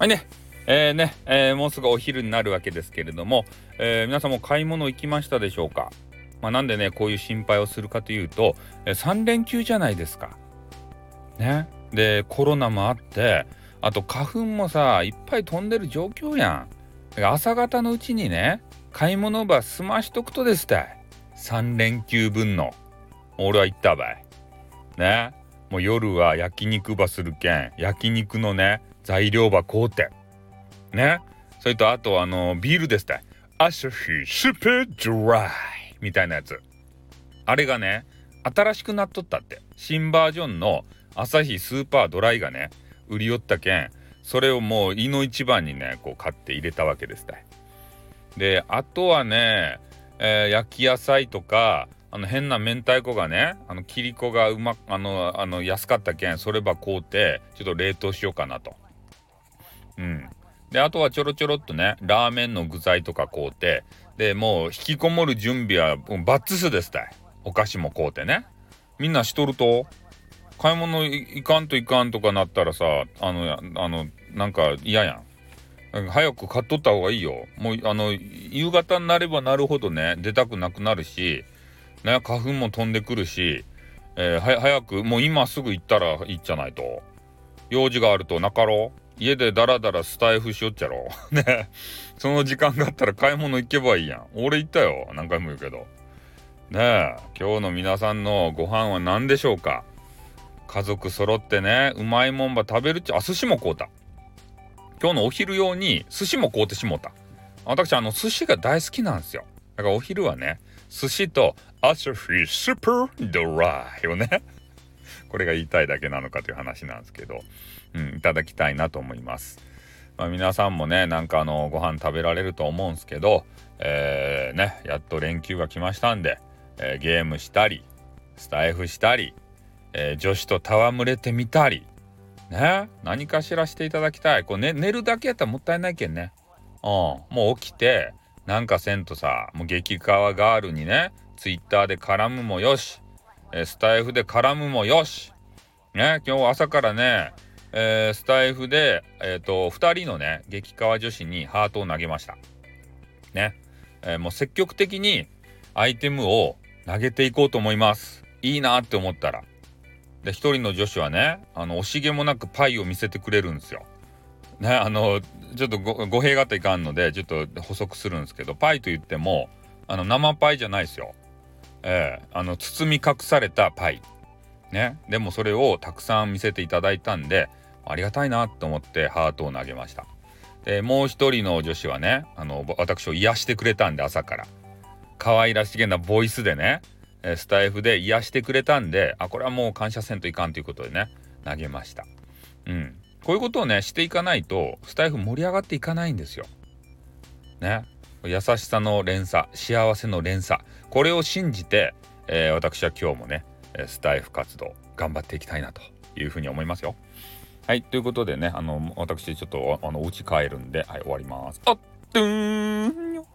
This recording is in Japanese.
はいね。えー、ね、えー、もうすぐお昼になるわけですけれども、えー、皆さんも買い物行きましたでしょうか？まあ、なんでね、こういう心配をするかというと、え、3連休じゃないですか。ね。で、コロナもあって、あと花粉もさ、いっぱい飛んでる状況やん。朝方のうちにね、買い物ば済ましとくとですたい。3連休分の。俺は行ったばい。ね。もう夜は焼肉ばするけん、焼肉のね、材料ば買うて。ね。それとあとあのビールですってアサヒスーパードライみたいなやつ。あれがね、新しくなっとったって。新バージョンのアサヒスーパードライがね、売り寄ったけん、それをもう胃の一番にね、こう買って入れたわけですたい。で、あとはね、えー、焼き野菜とか、あの変な明太子がね、あの切り子がうまあの、あの安かったけん、それば買うて、ちょっと冷凍しようかなと。うん。で、あとはちょろちょろっとね、ラーメンの具材とか買うて、で、もう引きこもる準備はバッツスですたい。お菓子も買うてね。みんなしとると買い物行かんといかんとかなったらさ、あの、あの、なんか嫌やん。早く買っとった方がいいよ。もう、あの、夕方になればなるほどね、出たくなくなるし、ね、花粉も飛んでくるし、えー、早く、もう今すぐ行ったらいいじゃないと。用事があるとなかろう家でダラダラスタイフしよっちゃろ ねその時間があったら買い物行けばいいやん。俺行ったよ。何回も言うけど。ねえ、今日の皆さんのご飯は何でしょうか？家族揃ってね、うまいもんば食べるっちゃ、あ、寿司も買うた。今日のお昼用に寿司も買うてしもうた。私、あの、寿司が大好きなんですよ。だからお昼はね、寿司とアサフィスーパードライをねこれが言いたいだけなのかという話なんですけど、うん、いただきたいなと思います。まあ、皆さんもね、なんかあの、ご飯食べられると思うんですけど、えー、ね、やっと連休が来ましたんで、えー、ゲームしたり、スタイフしたり、えー、女子と戯れてみたり、ね、何かしらしていただきたい。こう、ね、寝るだけやったらもったいないけんね。うん、もう起きて、なんかせんとさ、もう激川ガールにね、ツイッターで絡むもよし、スタイフで絡むもよし。ね、今日朝からね、えー、スタイフで、え、ー、と、2人のね、激川女子にハートを投げました。ね。えー、もう積極的にアイテムを投げていこうと思います。いいなって思ったら。で、1人の女子はね、あの、惜しげもなくパイを見せてくれるんですよ。ね、あの、ちょっと語弊があっていかんので、ちょっと補足するんですけど、パイと言っても、あの、生パイじゃないですよ。えー、あの、包み隠されたパイ。ね。でもそれをたくさん見せていただいたんで、ありがたいなと思ってハートを投げました。で、もう一人の女子はね、あの、私を癒してくれたんで、朝から。可愛らしげなボイスでね、スタイフで癒してくれたんで、あ、これはもう感謝せんといかんということでね、投げました。うん。こういうことをねしていかないとスタイフ盛り上がっていかないんですよ。ね。優しさの連鎖幸せの連鎖これを信じて、えー、私は今日もねスタイフ活動頑張っていきたいなというふうに思いますよ。はいということでねあの私ちょっとあのお家帰るんではい終わります。あっとーんよ